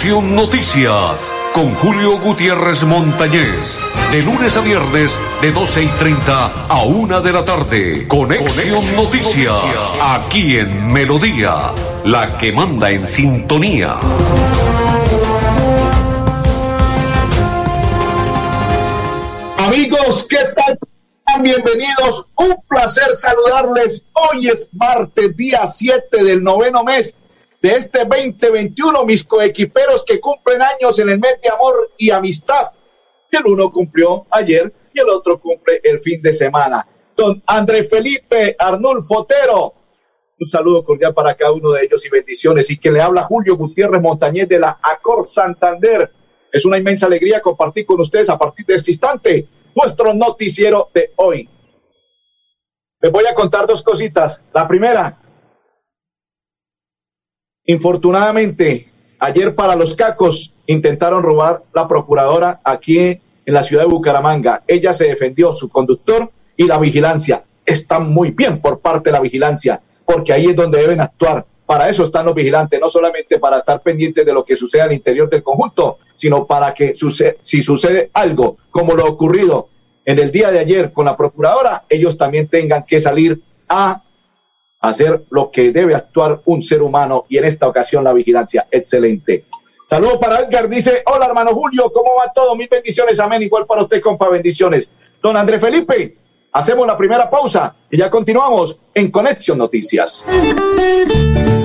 Conexión Noticias con Julio Gutiérrez Montañez. De lunes a viernes, de 12 y 30 a 1 de la tarde. Conexión, Noticias, aquí en Melodía, la que manda en sintonía. Amigos, ¿qué tal? Bienvenidos, un placer saludarles. Hoy es martes, día 7 del noveno mes de este 2021, mis coequiperos que cumplen años en el mes de amor y amistad. El uno cumplió ayer y el otro cumple el fin de semana. Don André Felipe Arnulfo Otero. Un saludo cordial para cada uno de ellos y bendiciones. Y que le habla Julio Gutiérrez Montañez de la Acor Santander. Es una inmensa alegría compartir con ustedes a partir de este instante nuestro noticiero de hoy. Les voy a contar dos cositas. La primera, Infortunadamente, ayer para los cacos intentaron robar la procuradora aquí en la ciudad de Bucaramanga. Ella se defendió, su conductor y la vigilancia. Está muy bien por parte de la vigilancia, porque ahí es donde deben actuar. Para eso están los vigilantes, no solamente para estar pendientes de lo que sucede al interior del conjunto, sino para que si sucede algo como lo ocurrido en el día de ayer con la procuradora, ellos también tengan que salir a hacer lo que debe actuar un ser humano y en esta ocasión la vigilancia. Excelente. Saludos para Edgar, dice, hola hermano Julio, ¿cómo va todo? Mil bendiciones, amén. Igual para usted, compa, bendiciones. Don André Felipe, hacemos la primera pausa y ya continuamos en Conexión Noticias.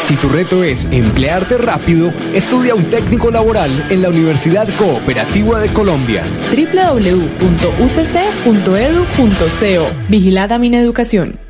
Si tu reto es emplearte rápido, estudia un técnico laboral en la Universidad Cooperativa de Colombia. www.ucc.edu.co Vigilada mi educación.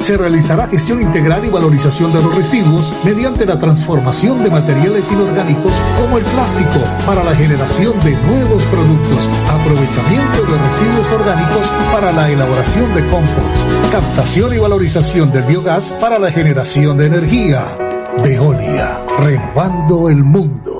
se realizará gestión integral y valorización de los residuos mediante la transformación de materiales inorgánicos como el plástico para la generación de nuevos productos, aprovechamiento de residuos orgánicos para la elaboración de compost, captación y valorización del biogás para la generación de energía. Veolia, renovando el mundo.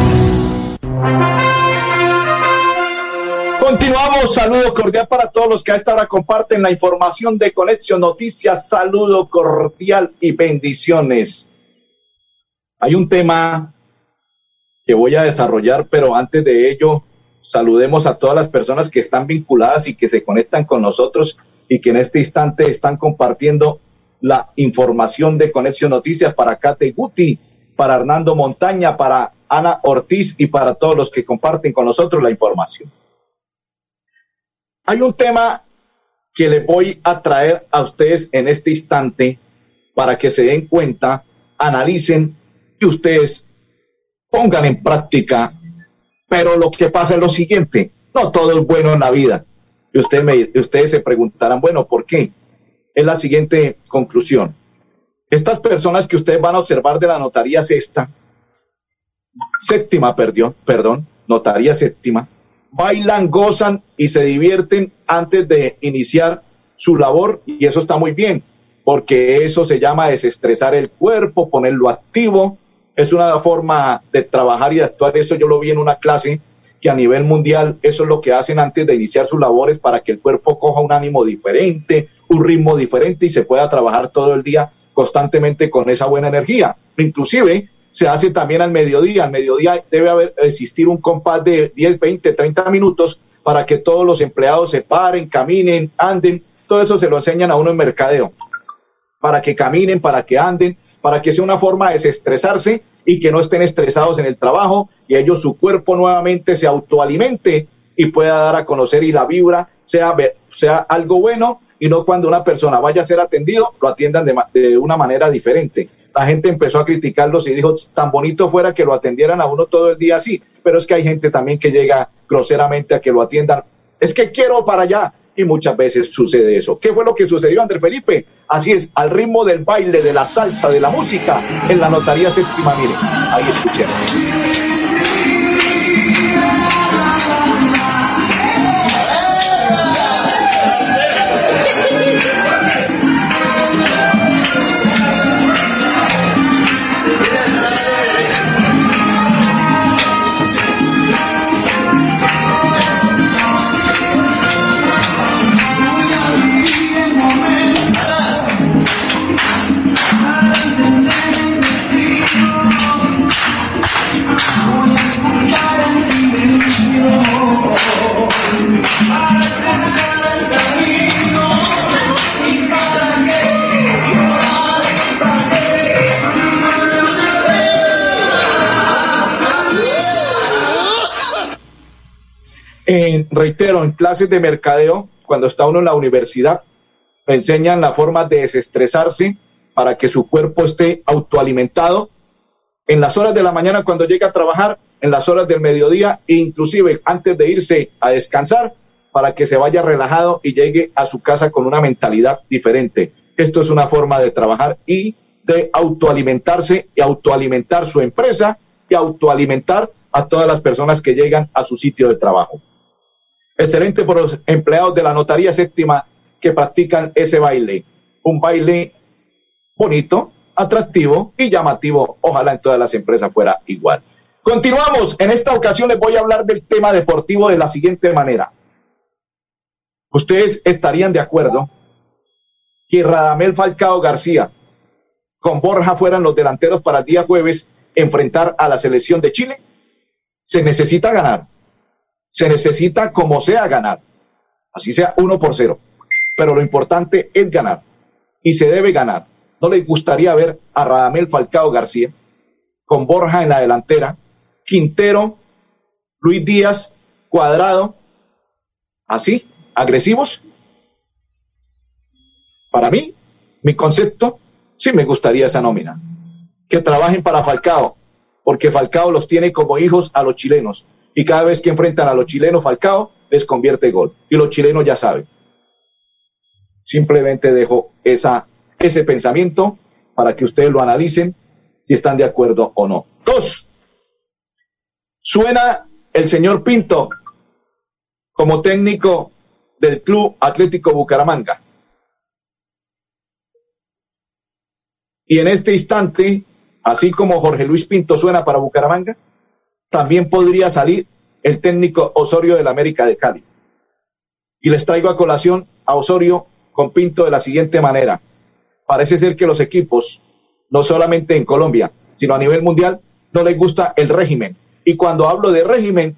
Continuamos, saludo cordial para todos los que a esta hora comparten la información de Conexión Noticias, saludo cordial y bendiciones. Hay un tema que voy a desarrollar, pero antes de ello, saludemos a todas las personas que están vinculadas y que se conectan con nosotros y que en este instante están compartiendo la información de Conexión Noticias para Kate Guti, para Hernando Montaña, para Ana Ortiz y para todos los que comparten con nosotros la información. Hay un tema que les voy a traer a ustedes en este instante para que se den cuenta, analicen y ustedes pongan en práctica. Pero lo que pasa es lo siguiente, no todo es bueno en la vida. Y ustedes, me, ustedes se preguntarán, bueno, ¿por qué? Es la siguiente conclusión. Estas personas que ustedes van a observar de la notaría sexta, séptima, perdón, perdón, notaría séptima, bailan, gozan y se divierten antes de iniciar su labor y eso está muy bien, porque eso se llama desestresar el cuerpo, ponerlo activo, es una forma de trabajar y de actuar, eso yo lo vi en una clase que a nivel mundial eso es lo que hacen antes de iniciar sus labores para que el cuerpo coja un ánimo diferente, un ritmo diferente y se pueda trabajar todo el día constantemente con esa buena energía. Inclusive se hace también al mediodía. Al mediodía debe haber existir un compás de 10, 20, 30 minutos para que todos los empleados se paren, caminen, anden. Todo eso se lo enseñan a uno en mercadeo. Para que caminen, para que anden, para que sea una forma de desestresarse y que no estén estresados en el trabajo y ellos su cuerpo nuevamente se autoalimente y pueda dar a conocer y la vibra sea, sea algo bueno y no cuando una persona vaya a ser atendido lo atiendan de, de una manera diferente la gente empezó a criticarlos y dijo, tan bonito fuera que lo atendieran a uno todo el día así, pero es que hay gente también que llega groseramente a que lo atiendan, es que quiero para allá, y muchas veces sucede eso. ¿Qué fue lo que sucedió, André Felipe? Así es, al ritmo del baile, de la salsa, de la música, en la notaría séptima, mire, ahí escuchemos. reitero, en clases de mercadeo, cuando está uno en la universidad, enseñan la forma de desestresarse para que su cuerpo esté autoalimentado en las horas de la mañana cuando llega a trabajar, en las horas del mediodía e inclusive antes de irse a descansar para que se vaya relajado y llegue a su casa con una mentalidad diferente. Esto es una forma de trabajar y de autoalimentarse y autoalimentar su empresa y autoalimentar a todas las personas que llegan a su sitio de trabajo. Excelente por los empleados de la Notaría Séptima que practican ese baile. Un baile bonito, atractivo y llamativo. Ojalá en todas las empresas fuera igual. Continuamos. En esta ocasión les voy a hablar del tema deportivo de la siguiente manera. Ustedes estarían de acuerdo que Radamel Falcao García con Borja fueran los delanteros para el día jueves enfrentar a la selección de Chile? Se necesita ganar. Se necesita como sea ganar. Así sea uno por cero. Pero lo importante es ganar. Y se debe ganar. ¿No les gustaría ver a Radamel Falcao García con Borja en la delantera, Quintero, Luis Díaz, Cuadrado, así, agresivos? Para mí, mi concepto, sí me gustaría esa nómina. Que trabajen para Falcao, porque Falcao los tiene como hijos a los chilenos. Y cada vez que enfrentan a los chilenos, Falcao les convierte gol. Y los chilenos ya saben. Simplemente dejo ese pensamiento para que ustedes lo analicen si están de acuerdo o no. Dos, suena el señor Pinto como técnico del Club Atlético Bucaramanga. Y en este instante, así como Jorge Luis Pinto suena para Bucaramanga, también podría salir el técnico Osorio del América de Cali. Y les traigo a colación a Osorio con Pinto de la siguiente manera. Parece ser que los equipos, no solamente en Colombia, sino a nivel mundial, no les gusta el régimen. Y cuando hablo de régimen,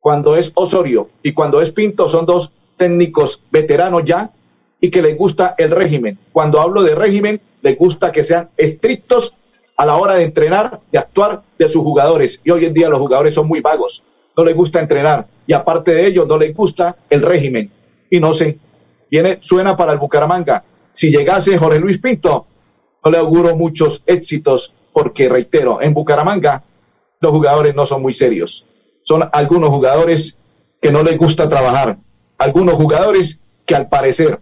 cuando es Osorio y cuando es Pinto, son dos técnicos veteranos ya y que les gusta el régimen. Cuando hablo de régimen, les gusta que sean estrictos a la hora de entrenar, de actuar de sus jugadores. Y hoy en día los jugadores son muy vagos, no les gusta entrenar. Y aparte de ello, no les gusta el régimen. Y no sé, viene, suena para el Bucaramanga. Si llegase Jorge Luis Pinto, no le auguro muchos éxitos, porque reitero, en Bucaramanga los jugadores no son muy serios. Son algunos jugadores que no les gusta trabajar, algunos jugadores que al parecer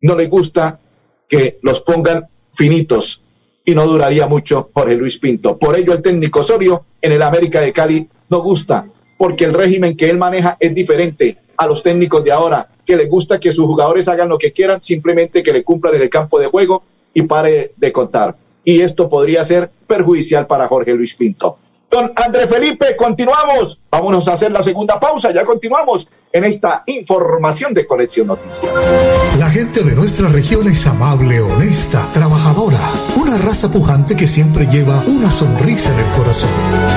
no les gusta que los pongan finitos y no duraría mucho Jorge Luis Pinto. Por ello el técnico Osorio en el América de Cali no gusta, porque el régimen que él maneja es diferente a los técnicos de ahora, que les gusta que sus jugadores hagan lo que quieran, simplemente que le cumplan en el campo de juego y pare de contar. Y esto podría ser perjudicial para Jorge Luis Pinto. Don André Felipe, continuamos. Vámonos a hacer la segunda pausa. Ya continuamos en esta información de Conexión Noticias. La gente de nuestra región es amable, honesta, trabajadora. Una raza pujante que siempre lleva una sonrisa en el corazón.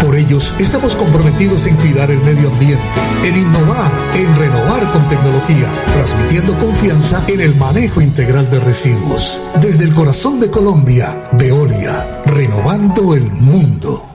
Por ellos estamos comprometidos en cuidar el medio ambiente, en innovar, en renovar con tecnología, transmitiendo confianza en el manejo integral de residuos. Desde el corazón de Colombia, Veolia, renovando el mundo.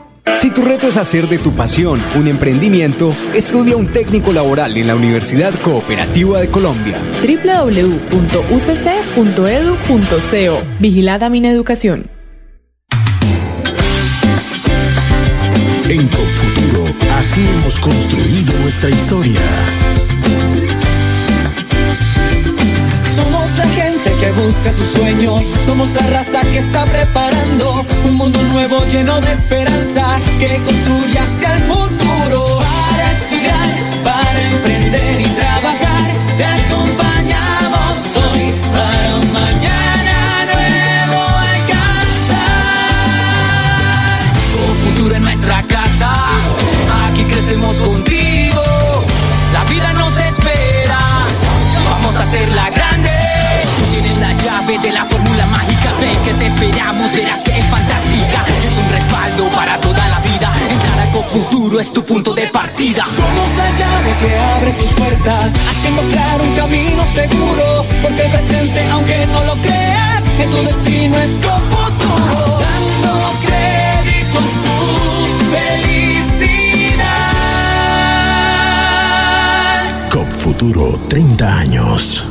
Si tu reto es hacer de tu pasión un emprendimiento, estudia un técnico laboral en la Universidad Cooperativa de Colombia. www.ucc.edu.co Vigilada Mineducación. En Confuturo, así hemos construido nuestra historia. Que busca sus sueños. Somos la raza que está preparando un mundo nuevo lleno de esperanza que construye hacia el futuro. Para estudiar, para emprender y trabajar, te acompañamos hoy para un mañana nuevo alcanzar. Con futuro en nuestra casa, aquí crecemos contigo. La vida nos espera, vamos a hacerla grande la llave de la fórmula mágica. ve que te esperamos, verás que es fantástica. Es un respaldo para toda la vida. Entrar a Futuro es tu punto de partida. Somos la llave que abre tus puertas, haciendo claro un camino seguro. Porque el presente, aunque no lo creas, que tu destino es con futuro. Dando crédito a tu felicidad. COP Futuro, 30 años.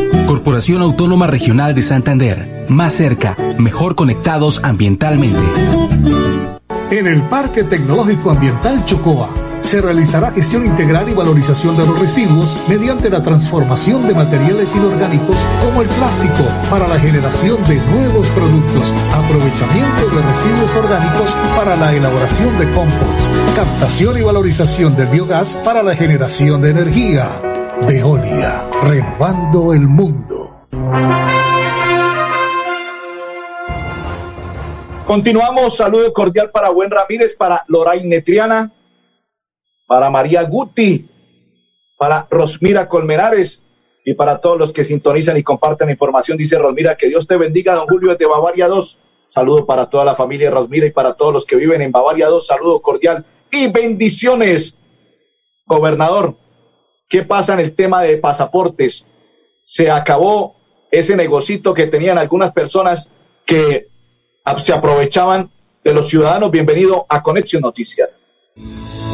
Corporación Autónoma Regional de Santander. Más cerca, mejor conectados ambientalmente. En el Parque Tecnológico Ambiental Chocoa se realizará gestión integral y valorización de los residuos mediante la transformación de materiales inorgánicos como el plástico para la generación de nuevos productos, aprovechamiento de residuos orgánicos para la elaboración de compost, captación y valorización del biogás para la generación de energía. Veolia, renovando el mundo. Continuamos, saludo cordial para Buen Ramírez, para Loraine Triana, para María Guti, para Rosmira Colmenares y para todos los que sintonizan y comparten información. Dice Rosmira, que Dios te bendiga, don Julio de Bavaria 2. Saludo para toda la familia Rosmira y para todos los que viven en Bavaria 2. Saludo cordial y bendiciones. Gobernador, ¿qué pasa en el tema de pasaportes? Se acabó ese negocito que tenían algunas personas que se aprovechaban de los ciudadanos. Bienvenido a Conexión Noticias.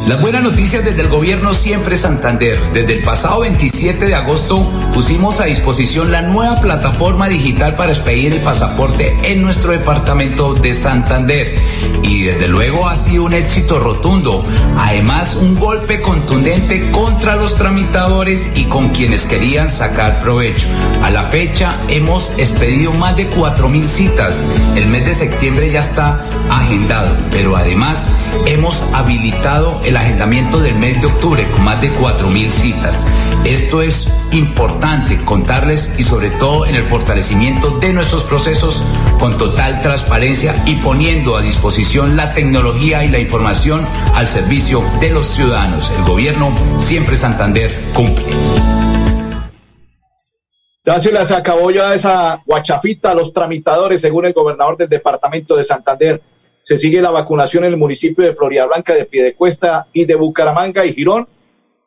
Las buenas noticias desde el gobierno siempre Santander. Desde el pasado 27 de agosto pusimos a disposición la nueva plataforma digital para expedir el pasaporte en nuestro departamento de Santander. Y desde luego ha sido un éxito rotundo. Además, un golpe contundente contra los tramitadores y con quienes querían sacar provecho. A la fecha hemos expedido más de 4.000 citas. El mes de septiembre ya está agendado, pero además hemos habilitado el agendamiento del mes de octubre con más de 4.000 citas. Esto es importante contarles y sobre todo en el fortalecimiento de nuestros procesos con total transparencia y poniendo a disposición la tecnología y la información al servicio de los ciudadanos. El gobierno siempre Santander cumple. Ya se les acabó ya esa guachafita a los tramitadores, según el gobernador del departamento de Santander. Se sigue la vacunación en el municipio de Florida Blanca, de Piedecuesta y de Bucaramanga y Girón,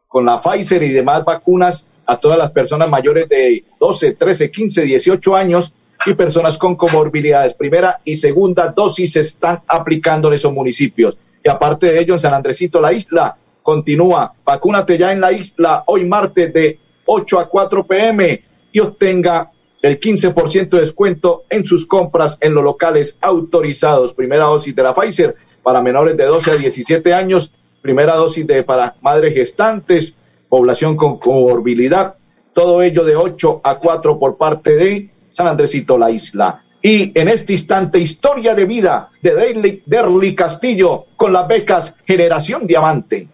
con la Pfizer y demás vacunas a todas las personas mayores de 12, 13, 15, 18 años y personas con comorbilidades. Primera y segunda dosis se están aplicando en esos municipios. Y aparte de ello, en San Andresito, la isla continúa. Vacúnate ya en la isla hoy martes de 8 a 4 pm y obtenga el 15% de descuento en sus compras en los locales autorizados. Primera dosis de la Pfizer para menores de 12 a 17 años, primera dosis de para madres gestantes, población con comorbilidad, todo ello de 8 a 4 por parte de San Andresito, la isla. Y en este instante, historia de vida de Derly, Castillo con las becas Generación Diamante.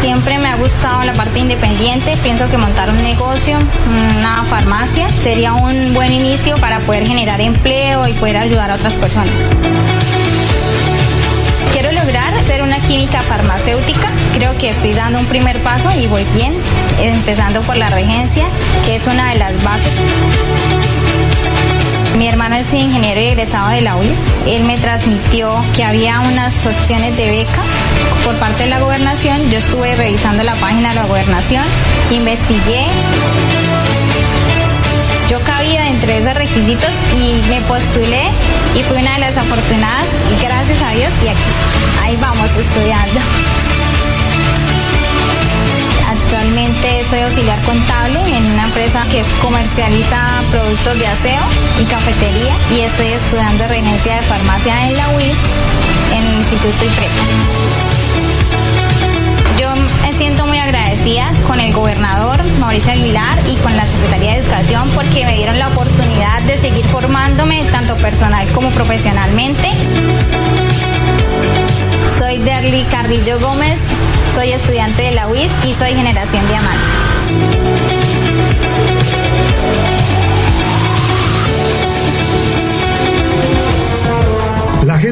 Siempre me ha gustado la parte independiente. Pienso que montar un negocio, una farmacia, sería un buen inicio para poder generar empleo y poder ayudar a otras personas. Quiero lograr ser una química farmacéutica. Creo que estoy dando un primer paso y voy bien, empezando por la regencia, que es una de las bases. Mi hermano es ingeniero egresado de la UIS. Él me transmitió que había unas opciones de beca por parte de la gobernación. Yo estuve revisando la página de la gobernación, investigué. Yo cabía entre esos requisitos y me postulé y fui una de las afortunadas y gracias a Dios y aquí, ahí vamos estudiando. Actualmente soy auxiliar contable en una empresa que comercializa productos de aseo y cafetería y estoy estudiando regencia de farmacia en la UIS en el Instituto IPREP. Yo me siento muy agradecida con el gobernador Mauricio Aguilar y con la Secretaría de Educación porque me dieron la oportunidad de seguir formándome tanto personal como profesionalmente. Soy Derly Carrillo Gómez, soy estudiante de la UIS y soy generación Diamante.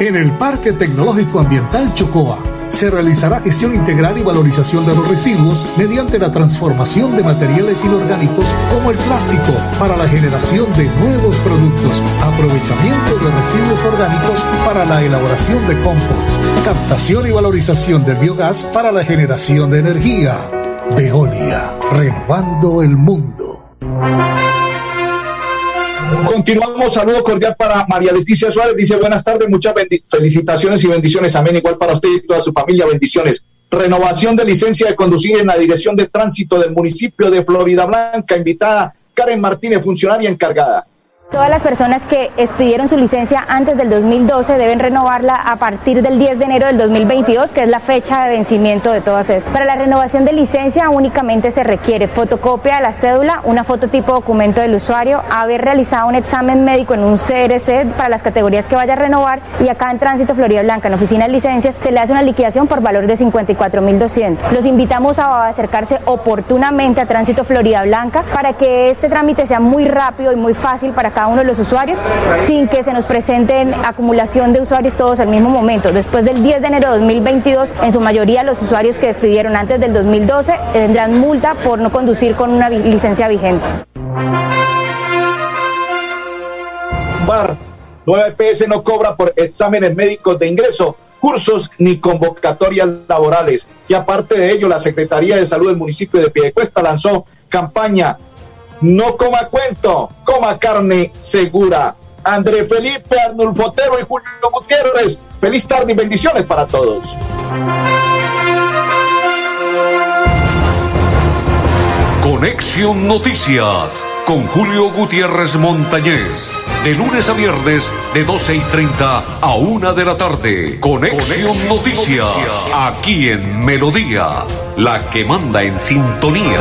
En el Parque Tecnológico Ambiental Chocoa se realizará gestión integral y valorización de los residuos mediante la transformación de materiales inorgánicos como el plástico para la generación de nuevos productos, aprovechamiento de residuos orgánicos para la elaboración de compost, captación y valorización del biogás para la generación de energía. Veolia, renovando el mundo. Continuamos, saludo cordial para María Leticia Suárez, dice buenas tardes, muchas felicitaciones y bendiciones, amén, igual para usted y toda su familia, bendiciones. Renovación de licencia de conducir en la Dirección de Tránsito del municipio de Florida Blanca, invitada Karen Martínez, funcionaria encargada. Todas las personas que expidieron su licencia antes del 2012 deben renovarla a partir del 10 de enero del 2022, que es la fecha de vencimiento de todas estas. Para la renovación de licencia únicamente se requiere fotocopia de la cédula, una fototipo documento del usuario, haber realizado un examen médico en un CRC para las categorías que vaya a renovar y acá en Tránsito Florida Blanca, en oficina de licencias, se le hace una liquidación por valor de 54.200. Los invitamos a acercarse oportunamente a Tránsito Florida Blanca para que este trámite sea muy rápido y muy fácil para cada uno de los usuarios sin que se nos presenten acumulación de usuarios todos al mismo momento. Después del 10 de enero de 2022, en su mayoría los usuarios que despidieron antes del 2012 tendrán multa por no conducir con una licencia vigente. Bar, nueva EPS no cobra por exámenes médicos de ingreso, cursos ni convocatorias laborales. Y aparte de ello, la Secretaría de Salud del municipio de Piedecuesta lanzó campaña no coma cuento, coma carne segura. André Felipe Arnulfotero y Julio Gutiérrez. Feliz tarde y bendiciones para todos. Conexión Noticias con Julio Gutiérrez Montañez. De lunes a viernes, de 12 y 30 a 1 de la tarde. Conexión, Noticias, aquí en Melodía, la que manda en sintonía.